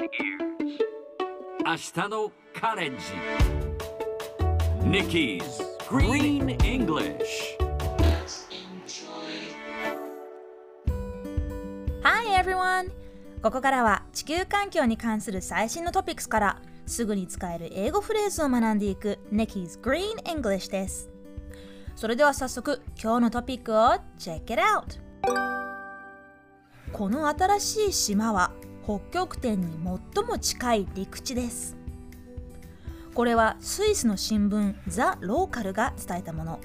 明日のカレッジ Nikki's Green English Hi everyone! ここからは地球環境に関する最新のトピックスからすぐに使える英語フレーズを学んでいく Nikki's Green English です。それでは早速今日のトピックを Check it out! この新しい島は北極点に最も近い陸地です。これはスイスの新聞ザ・ローカルが伝えたもの。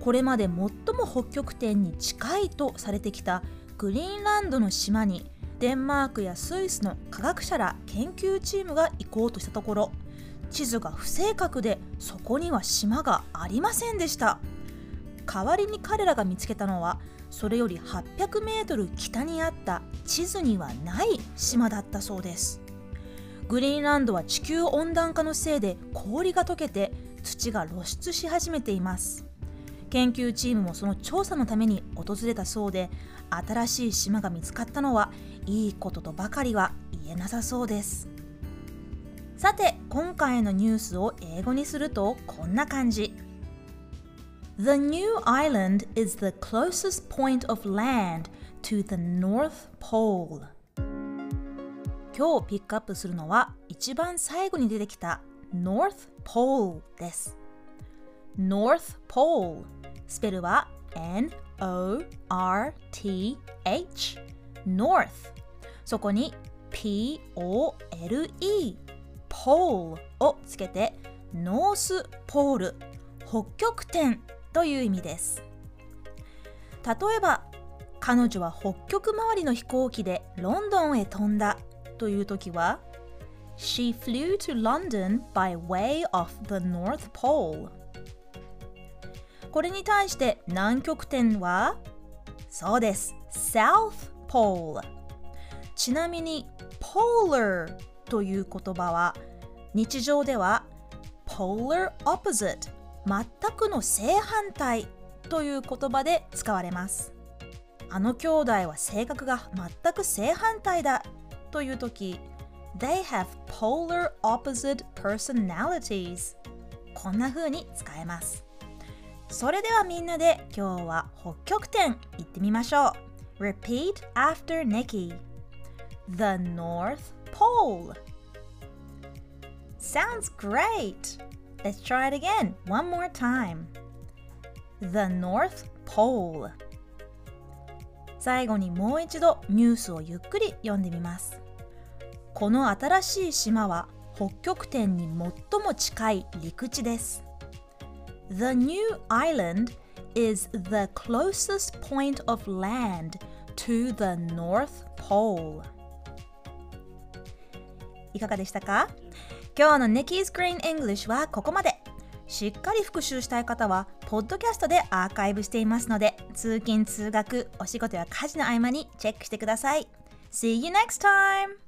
これまで最も北極点に近いとされてきたグリーンランドの島にデンマークやスイスの科学者ら研究チームが行こうとしたところ地図が不正確でそこには島がありませんでした。代わりに彼らが見つけたのはそれより800メートル北にあった地図にはない島だったそうです。グリーンランドは地球温暖化のせいで氷が溶けて土が露出し始めています。研究チームもその調査のために訪れたそうで新しい島が見つかったのはいいこととばかりは言えなさそうです。さて今回のニュースを英語にするとこんな感じ。The new island is the closest point of land to the North Pole 今日ピックアップするのは一番最後に出てきた North Pole です North Pole スペルは N-O-R-T-H North そこに P-O-L-E Pole をつけてノースポール北極点という意味です。例えば彼女は北極周りの飛行機でロンドンへ飛んだという時は She flew to London by way of the North Pole これに対して南極点はそうです South Pole ちなみに Polar という言葉は日常では Polar Opposite 全くの正反対という言葉で使われますあの兄弟は性格が全く正反対だという時 They have polar opposite personalities こんな風に使えますそれではみんなで今日は北極点行ってみましょう Repeat after Nikki The North Pole Sounds great! Let's try it again one more time The North Pole 最後にもう一度ニュースをゆっくり読んでみますこの新しい島は北極点に最も近い陸地です The new island is the closest point of land to the North Pole. いかがでしたか今日の Nikki's Green English はここまで。しっかり復習したい方は、ポッドキャストでアーカイブしていますので、通勤・通学、お仕事や家事の合間にチェックしてください。See you next time!